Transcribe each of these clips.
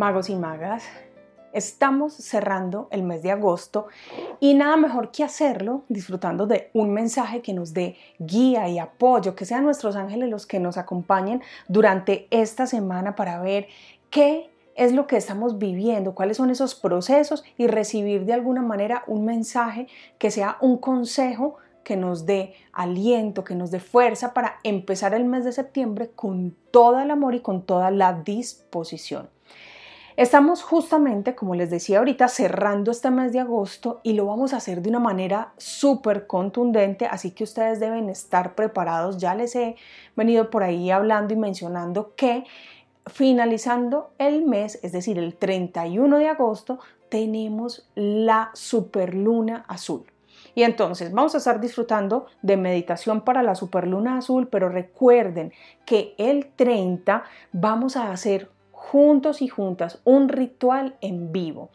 magos y magas. Estamos cerrando el mes de agosto y nada mejor que hacerlo disfrutando de un mensaje que nos dé guía y apoyo, que sean nuestros ángeles los que nos acompañen durante esta semana para ver qué es lo que estamos viviendo, cuáles son esos procesos y recibir de alguna manera un mensaje que sea un consejo que nos dé aliento, que nos dé fuerza para empezar el mes de septiembre con todo el amor y con toda la disposición. Estamos justamente, como les decía ahorita, cerrando este mes de agosto y lo vamos a hacer de una manera súper contundente, así que ustedes deben estar preparados. Ya les he venido por ahí hablando y mencionando que finalizando el mes, es decir, el 31 de agosto, tenemos la superluna azul. Y entonces vamos a estar disfrutando de meditación para la superluna azul, pero recuerden que el 30 vamos a hacer juntos y juntas un ritual en vivo.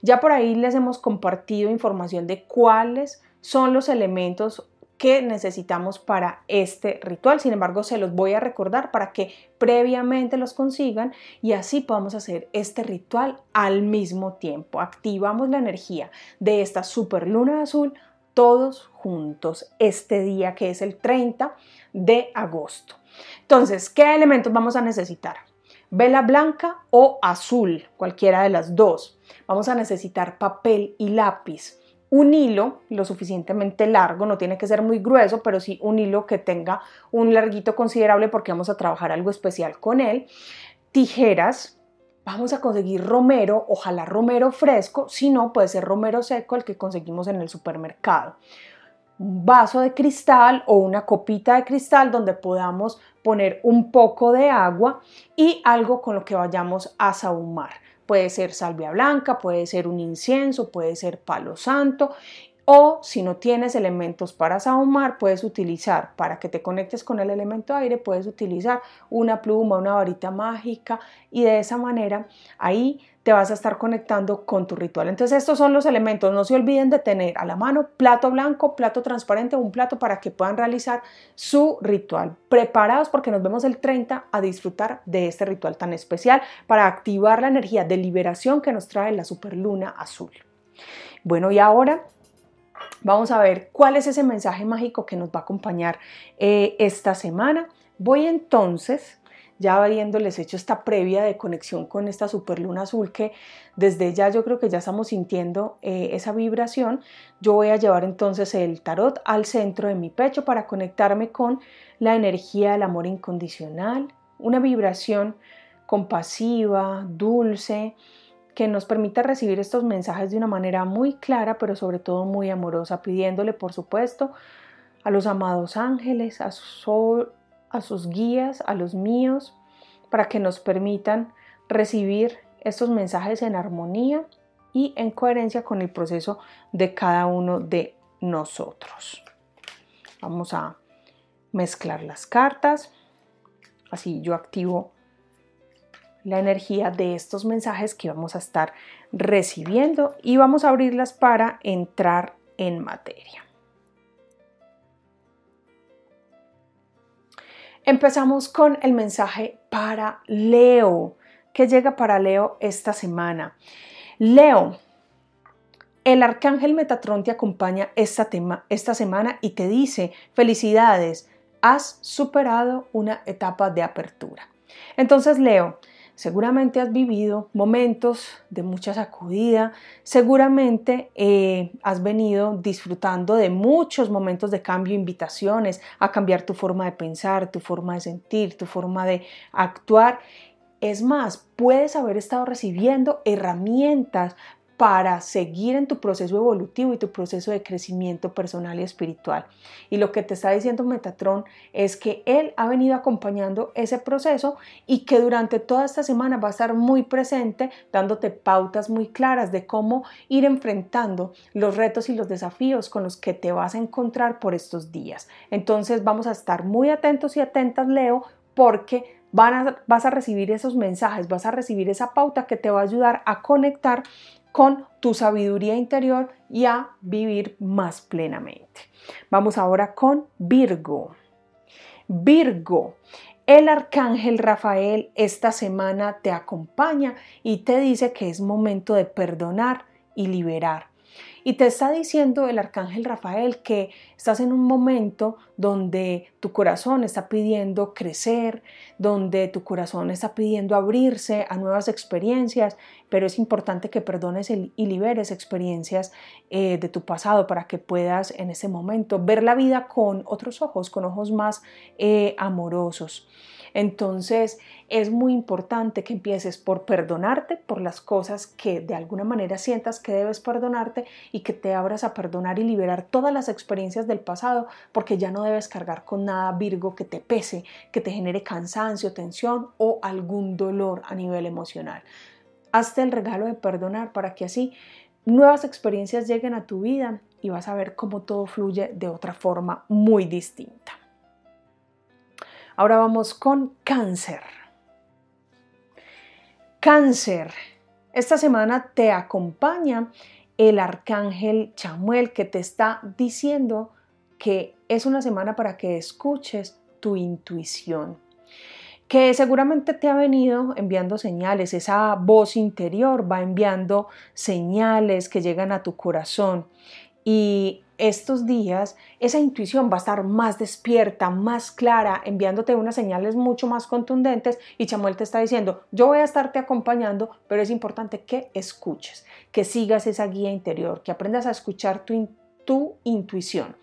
Ya por ahí les hemos compartido información de cuáles son los elementos que necesitamos para este ritual. Sin embargo, se los voy a recordar para que previamente los consigan y así podamos hacer este ritual al mismo tiempo. Activamos la energía de esta super luna azul todos juntos este día que es el 30 de agosto. Entonces, ¿qué elementos vamos a necesitar? Vela blanca o azul, cualquiera de las dos. Vamos a necesitar papel y lápiz. Un hilo lo suficientemente largo, no tiene que ser muy grueso, pero sí un hilo que tenga un larguito considerable porque vamos a trabajar algo especial con él. Tijeras, vamos a conseguir romero, ojalá romero fresco, si no puede ser romero seco el que conseguimos en el supermercado un vaso de cristal o una copita de cristal donde podamos poner un poco de agua y algo con lo que vayamos a sahumar. Puede ser salvia blanca, puede ser un incienso, puede ser palo santo o si no tienes elementos para sahumar, puedes utilizar, para que te conectes con el elemento aire, puedes utilizar una pluma, una varita mágica y de esa manera ahí te vas a estar conectando con tu ritual. Entonces estos son los elementos. No se olviden de tener a la mano plato blanco, plato transparente, un plato para que puedan realizar su ritual. Preparados porque nos vemos el 30 a disfrutar de este ritual tan especial para activar la energía de liberación que nos trae la superluna azul. Bueno, y ahora Vamos a ver cuál es ese mensaje mágico que nos va a acompañar eh, esta semana. Voy entonces, ya habiéndoles hecho esta previa de conexión con esta superluna azul que desde ya yo creo que ya estamos sintiendo eh, esa vibración, yo voy a llevar entonces el tarot al centro de mi pecho para conectarme con la energía del amor incondicional, una vibración compasiva, dulce, que nos permita recibir estos mensajes de una manera muy clara, pero sobre todo muy amorosa, pidiéndole, por supuesto, a los amados ángeles, a, sus guías, a los míos, para que nos permitan recibir estos mensajes en armonía y en coherencia con el proceso de cada uno de nosotros. Vamos a mezclar las cartas. Así yo activo la energía de estos mensajes que vamos a estar recibiendo y vamos a abrirlas para entrar en materia. Empezamos con el mensaje para Leo, que llega para Leo esta semana. Leo, el arcángel Metatrón te acompaña esta, tema, esta semana y te dice, felicidades, has superado una etapa de apertura. Entonces, Leo, Seguramente has vivido momentos de mucha sacudida, seguramente eh, has venido disfrutando de muchos momentos de cambio, invitaciones a cambiar tu forma de pensar, tu forma de sentir, tu forma de actuar. Es más, puedes haber estado recibiendo herramientas para seguir en tu proceso evolutivo y tu proceso de crecimiento personal y espiritual. Y lo que te está diciendo Metatron es que él ha venido acompañando ese proceso y que durante toda esta semana va a estar muy presente dándote pautas muy claras de cómo ir enfrentando los retos y los desafíos con los que te vas a encontrar por estos días. Entonces vamos a estar muy atentos y atentas, Leo, porque vas a recibir esos mensajes, vas a recibir esa pauta que te va a ayudar a conectar con tu sabiduría interior y a vivir más plenamente. Vamos ahora con Virgo. Virgo, El arcángel Rafael esta semana te acompaña y te dice que es momento de perdonar y liberar. Y te está diciendo el arcángel Rafael que estás en un momento donde tu corazón está pidiendo crecer, donde tu corazón está pidiendo abrirse a nuevas experiencias, pero es importante que perdones y liberes experiencias eh, de tu pasado para que puedas en ese momento ver la vida con otros ojos, con ojos más eh, amorosos. Entonces es muy importante que empieces por perdonarte por las cosas que de alguna manera sientas que debes perdonarte y que te abras a perdonar y liberar todas las experiencias del pasado porque ya no debes cargar con nada Virgo que te pese, que te genere cansancio, tensión o algún dolor a nivel emocional. Hazte el regalo de perdonar para que así nuevas experiencias lleguen a tu vida y vas a ver cómo todo fluye de otra forma muy distinta. Ahora vamos con cáncer. Cáncer. Esta semana te acompaña el arcángel Chamuel que te está diciendo que es una semana para que escuches tu intuición, que seguramente te ha venido enviando señales, esa voz interior va enviando señales que llegan a tu corazón y estos días esa intuición va a estar más despierta, más clara, enviándote unas señales mucho más contundentes y Chamuel te está diciendo, yo voy a estarte acompañando, pero es importante que escuches, que sigas esa guía interior, que aprendas a escuchar tu, tu intuición.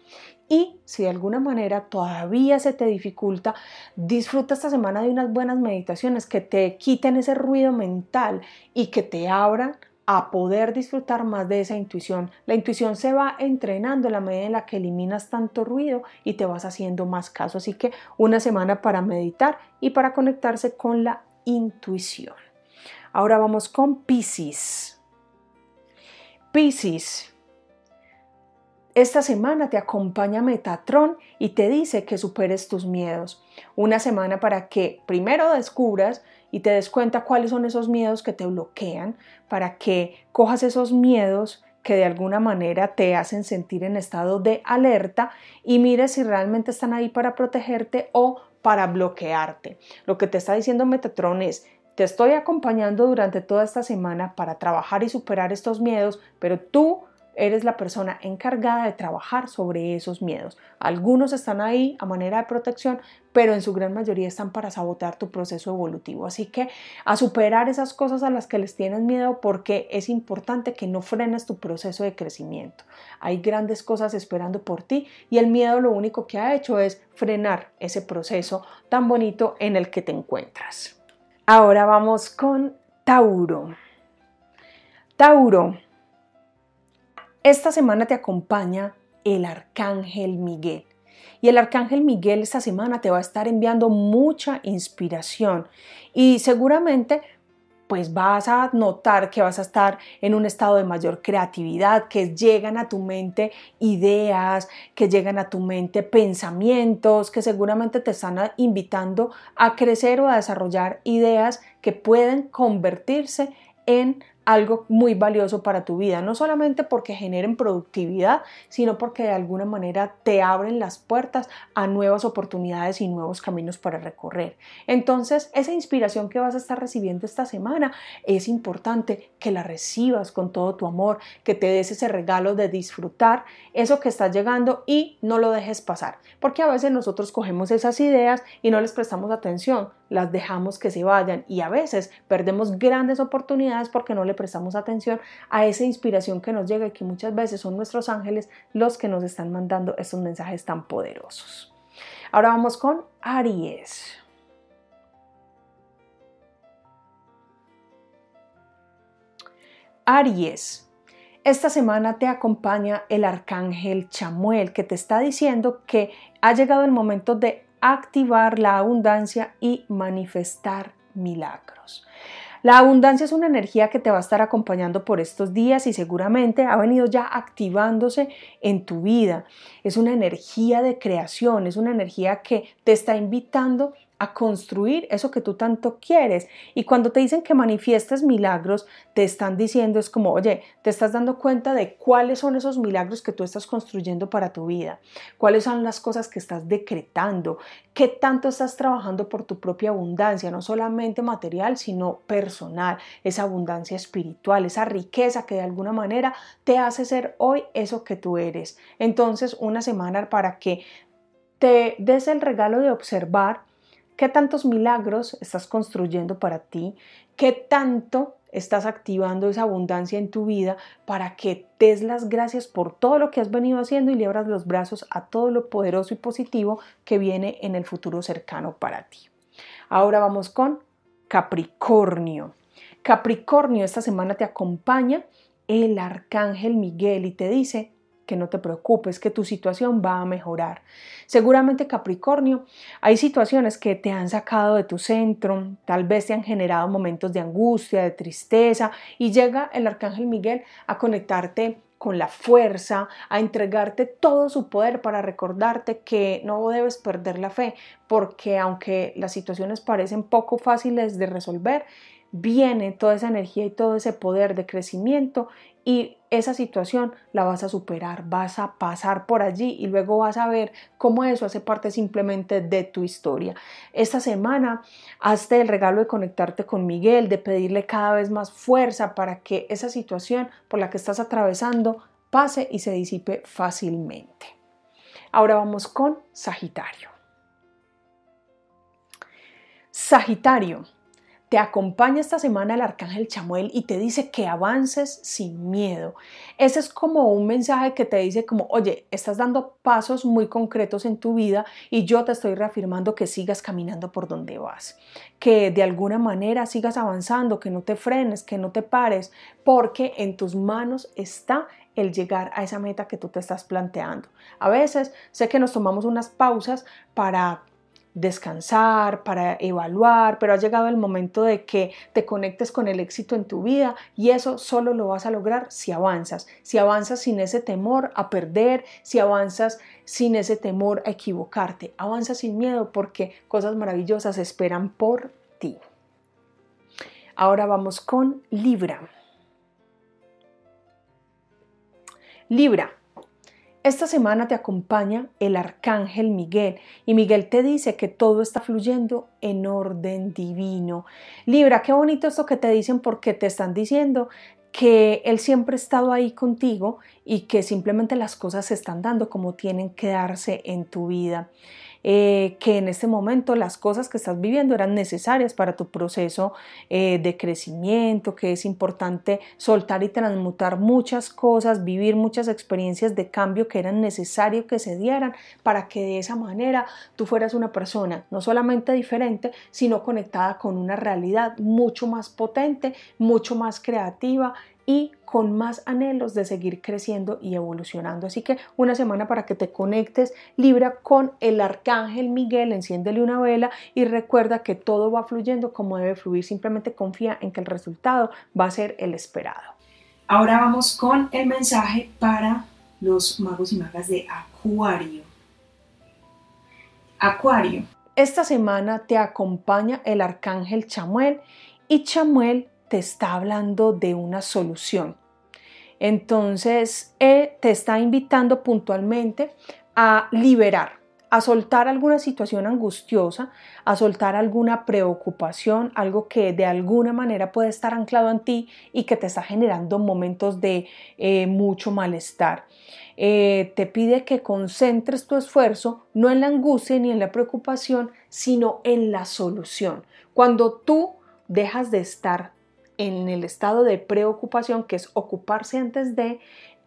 Y si de alguna manera todavía se te dificulta, disfruta esta semana de unas buenas meditaciones que te quiten ese ruido mental y que te abran a poder disfrutar más de esa intuición. La intuición se va entrenando en la medida en la que eliminas tanto ruido y te vas haciendo más caso. Así que una semana para meditar y para conectarse con la intuición. Ahora vamos con Pisces. Pisces. Esta semana te acompaña Metatron y te dice que superes tus miedos. Una semana para que primero descubras y te des cuenta cuáles son esos miedos que te bloquean para que cojas esos miedos que de alguna manera te hacen sentir en estado de alerta y mires si realmente están ahí para protegerte o para bloquearte. Lo que te está diciendo Metatron es, te estoy acompañando durante toda esta semana para trabajar y superar estos miedos, pero tú eres la persona encargada de trabajar sobre esos miedos. Algunos están ahí a manera de protección, pero en su gran mayoría están para sabotear tu proceso evolutivo. Así que a superar esas cosas a las que les tienes miedo porque es importante que no frenes tu proceso de crecimiento. Hay grandes cosas esperando por ti y el miedo lo único que ha hecho es frenar ese proceso tan bonito en el que te encuentras. Ahora vamos con Tauro. Tauro, esta semana te acompaña el Arcángel Miguel. Y el Arcángel Miguel esta semana te va a estar enviando mucha inspiración y seguramente pues vas a notar que vas a estar en un estado de mayor creatividad, que llegan a tu mente ideas, que llegan a tu mente pensamientos, que seguramente te están invitando a crecer o a desarrollar ideas que pueden convertirse en algo muy valioso para tu vida, no solamente porque generen productividad, sino porque de alguna manera te abren las puertas a nuevas oportunidades y nuevos caminos para recorrer. Entonces, esa inspiración que vas a estar recibiendo esta semana es importante que la recibas con todo tu amor, que te des ese regalo de disfrutar eso que está llegando y no lo dejes pasar, porque a veces nosotros cogemos esas ideas y no les prestamos atención, las dejamos que se vayan y a veces perdemos grandes oportunidades porque no le prestamos atención a esa inspiración que nos llega y que muchas veces son nuestros ángeles los que nos están mandando estos mensajes tan poderosos. Ahora vamos con Aries. Aries, esta semana te acompaña el arcángel Chamuel que te está diciendo que ha llegado el momento de activar la abundancia y manifestar milagros. La abundancia es una energía que te va a estar acompañando por estos días y seguramente ha venido ya activándose en tu vida. Es una energía de creación, es una energía que te está invitando a construir eso que tú tanto quieres. Y cuando te dicen que manifiestes milagros, te están diciendo es como, oye, te estás dando cuenta de cuáles son esos milagros que tú estás construyendo para tu vida, cuáles son las cosas que estás decretando, qué tanto estás trabajando por tu propia abundancia, no solamente material, sino personal, esa abundancia espiritual, esa riqueza que de alguna manera te hace ser hoy eso que tú eres. Entonces, una semana para que te des el regalo de observar qué tantos milagros estás construyendo para ti, qué tanto estás activando esa abundancia en tu vida para que des las gracias por todo lo que has venido haciendo y le abras los brazos a todo lo poderoso y positivo que viene en el futuro cercano para ti. Ahora vamos con Capricornio. Capricornio, esta semana te acompaña el arcángel Miguel y te dice, que no te preocupes, que tu situación va a mejorar. Seguramente Capricornio, hay situaciones que te han sacado de tu centro, tal vez te han generado momentos de angustia, de tristeza y llega el Arcángel Miguel a conectarte con la fuerza, a entregarte todo su poder para recordarte que no debes perder la fe, porque aunque las situaciones parecen poco fáciles de resolver, viene toda esa energía y todo ese poder de crecimiento y esa situación la vas a superar, vas a pasar por allí y luego vas a ver cómo eso hace parte simplemente de tu historia. Esta semana hazte el regalo de conectarte con Miguel, de pedirle cada vez más fuerza para que esa situación por la que estás atravesando pase y se disipe fácilmente. Ahora vamos con Sagitario. Sagitario, te acompaña esta semana el arcángel Chamuel y te dice que avances sin miedo. Ese es como un mensaje que te dice como, oye, estás dando pasos muy concretos en tu vida y yo te estoy reafirmando que sigas caminando por donde vas, que de alguna manera sigas avanzando, que no te frenes, que no te pares, porque en tus manos está el llegar a esa meta que tú te estás planteando. A veces sé que nos tomamos unas pausas para descansar, para evaluar, pero ha llegado el momento de que te conectes con el éxito en tu vida y eso solo lo vas a lograr si avanzas, si avanzas sin ese temor a perder, si avanzas sin ese temor a equivocarte, avanza sin miedo porque cosas maravillosas esperan por ti. Ahora vamos con Libra. Libra, esta semana te acompaña el arcángel Miguel y Miguel te dice que todo está fluyendo en orden divino. Libra, qué bonito esto que te dicen porque te están diciendo que Él siempre ha estado ahí contigo y que simplemente las cosas se están dando como tienen que darse en tu vida. Eh, que en este momento las cosas que estás viviendo eran necesarias para tu proceso eh, de crecimiento, que es importante soltar y transmutar muchas cosas, vivir muchas experiencias de cambio que eran necesarios que se dieran para que de esa manera tú fueras una persona no solamente diferente, sino conectada con una realidad mucho más potente, mucho más creativa y con más anhelos de seguir creciendo y evolucionando. Así que una semana para que te conectes Libra con el arcángel Miguel, enciéndele una vela y recuerda que todo va fluyendo como debe fluir, simplemente confía en que el resultado va a ser el esperado. Ahora vamos con el mensaje para los magos y magas de Acuario. Acuario, esta semana te acompaña el arcángel Chamuel y Chamuel te está hablando de una solución. Entonces, te está invitando puntualmente a liberar, a soltar alguna situación angustiosa, a soltar alguna preocupación, algo que de alguna manera puede estar anclado en ti y que te está generando momentos de eh, mucho malestar. Eh, te pide que concentres tu esfuerzo no en la angustia ni en la preocupación, sino en la solución. Cuando tú dejas de estar en el estado de preocupación, que es ocuparse antes de,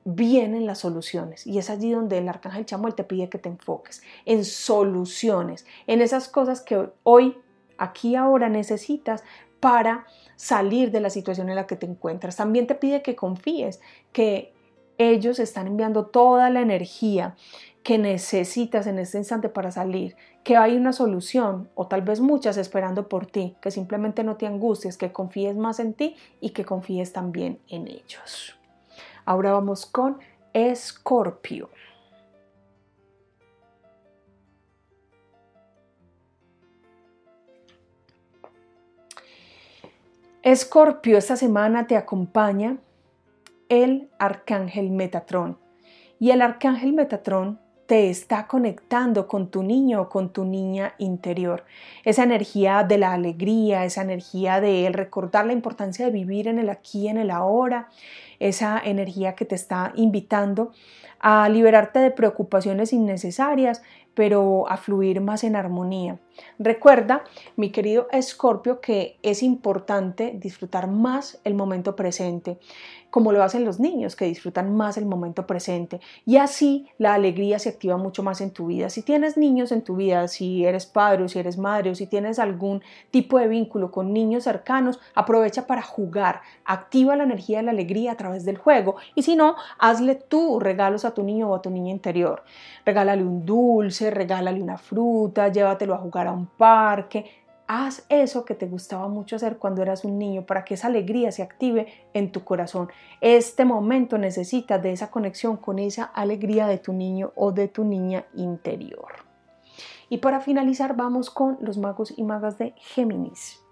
vienen las soluciones. Y es allí donde el arcángel Chamuel te pide que te enfoques en soluciones, en esas cosas que hoy, aquí, ahora necesitas para salir de la situación en la que te encuentras. También te pide que confíes, que ellos están enviando toda la energía que necesitas en este instante para salir, que hay una solución o tal vez muchas esperando por ti, que simplemente no te angusties, que confíes más en ti y que confíes también en ellos. Ahora vamos con Escorpio. Escorpio, esta semana te acompaña el arcángel Metatrón. Y el arcángel Metatrón te está conectando con tu niño o con tu niña interior. Esa energía de la alegría, esa energía de recordar la importancia de vivir en el aquí en el ahora, esa energía que te está invitando a liberarte de preocupaciones innecesarias, pero a fluir más en armonía. Recuerda, mi querido Escorpio, que es importante disfrutar más el momento presente, como lo hacen los niños, que disfrutan más el momento presente. Y así la alegría se activa mucho más en tu vida. Si tienes niños en tu vida, si eres padre o si eres madre o si tienes algún tipo de vínculo con niños cercanos, aprovecha para jugar, activa la energía de la alegría a través del juego. Y si no, hazle tú regalos a tu niño o a tu niña interior. Regálale un dulce, regálale una fruta, llévatelo a jugar a un parque. Haz eso que te gustaba mucho hacer cuando eras un niño para que esa alegría se active en tu corazón. Este momento necesitas de esa conexión con esa alegría de tu niño o de tu niña interior. Y para finalizar vamos con los magos y magas de Géminis.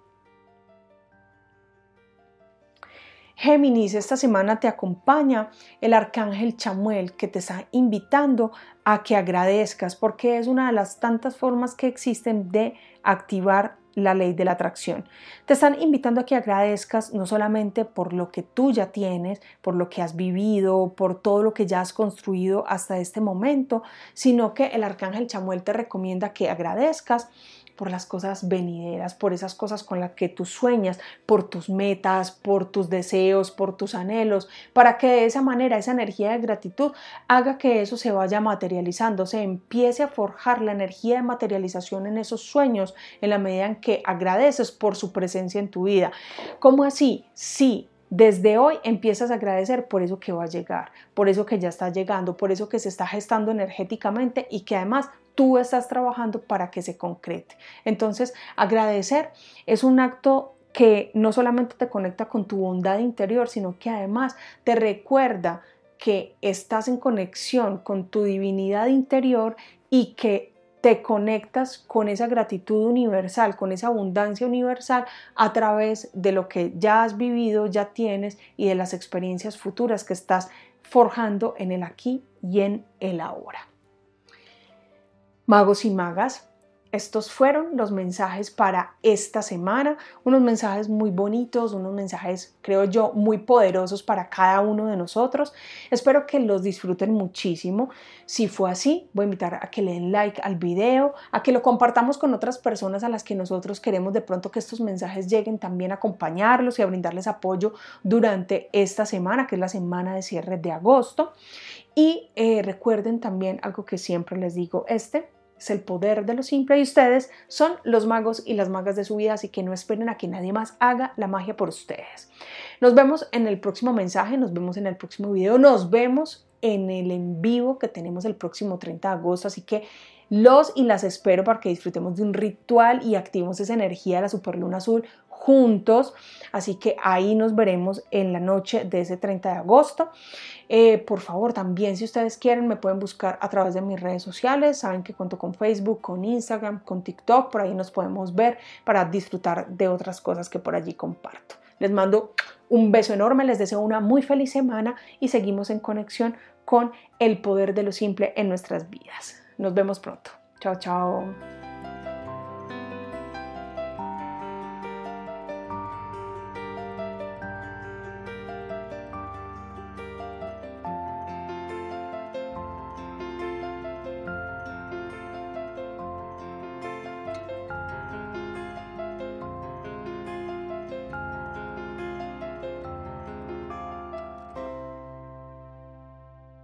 Géminis, esta semana te acompaña el arcángel Chamuel que te está invitando a que agradezcas porque es una de las tantas formas que existen de activar la ley de la atracción. Te están invitando a que agradezcas no solamente por lo que tú ya tienes, por lo que has vivido, por todo lo que ya has construido hasta este momento, sino que el arcángel Chamuel te recomienda que agradezcas por las cosas venideras, por esas cosas con las que tú sueñas, por tus metas, por tus deseos, por tus anhelos, para que de esa manera esa energía de gratitud haga que eso se vaya materializando, se empiece a forjar la energía de materialización en esos sueños en la medida en que agradeces por su presencia en tu vida. ¿Cómo así? Sí, desde hoy empiezas a agradecer por eso que va a llegar, por eso que ya está llegando, por eso que se está gestando energéticamente y que además tú estás trabajando para que se concrete. Entonces, agradecer es un acto que no solamente te conecta con tu bondad interior, sino que además te recuerda que estás en conexión con tu divinidad interior y que te conectas con esa gratitud universal, con esa abundancia universal a través de lo que ya has vivido, ya tienes y de las experiencias futuras que estás forjando en el aquí y en el ahora. Magos y magas, estos fueron los mensajes para esta semana, unos mensajes muy bonitos, unos mensajes, creo yo, muy poderosos para cada uno de nosotros. Espero que los disfruten muchísimo. Si fue así, voy a invitar a que le den like al video, a que lo compartamos con otras personas a las que nosotros queremos de pronto que estos mensajes lleguen también a acompañarlos y a brindarles apoyo durante esta semana, que es la semana de cierre de agosto. Y eh, recuerden también algo que siempre les digo, este es el poder de lo simple y ustedes son los magos y las magas de su vida, así que no esperen a que nadie más haga la magia por ustedes. Nos vemos en el próximo mensaje, nos vemos en el próximo video, nos vemos en el en vivo que tenemos el próximo 30 de agosto, así que los y las espero para que disfrutemos de un ritual y activemos esa energía de la superluna azul juntos. Así que ahí nos veremos en la noche de ese 30 de agosto. Eh, por favor, también si ustedes quieren me pueden buscar a través de mis redes sociales. Saben que cuento con Facebook, con Instagram, con TikTok. Por ahí nos podemos ver para disfrutar de otras cosas que por allí comparto. Les mando un beso enorme, les deseo una muy feliz semana y seguimos en conexión con el poder de lo simple en nuestras vidas. Nos vemos pronto. Chao, chao.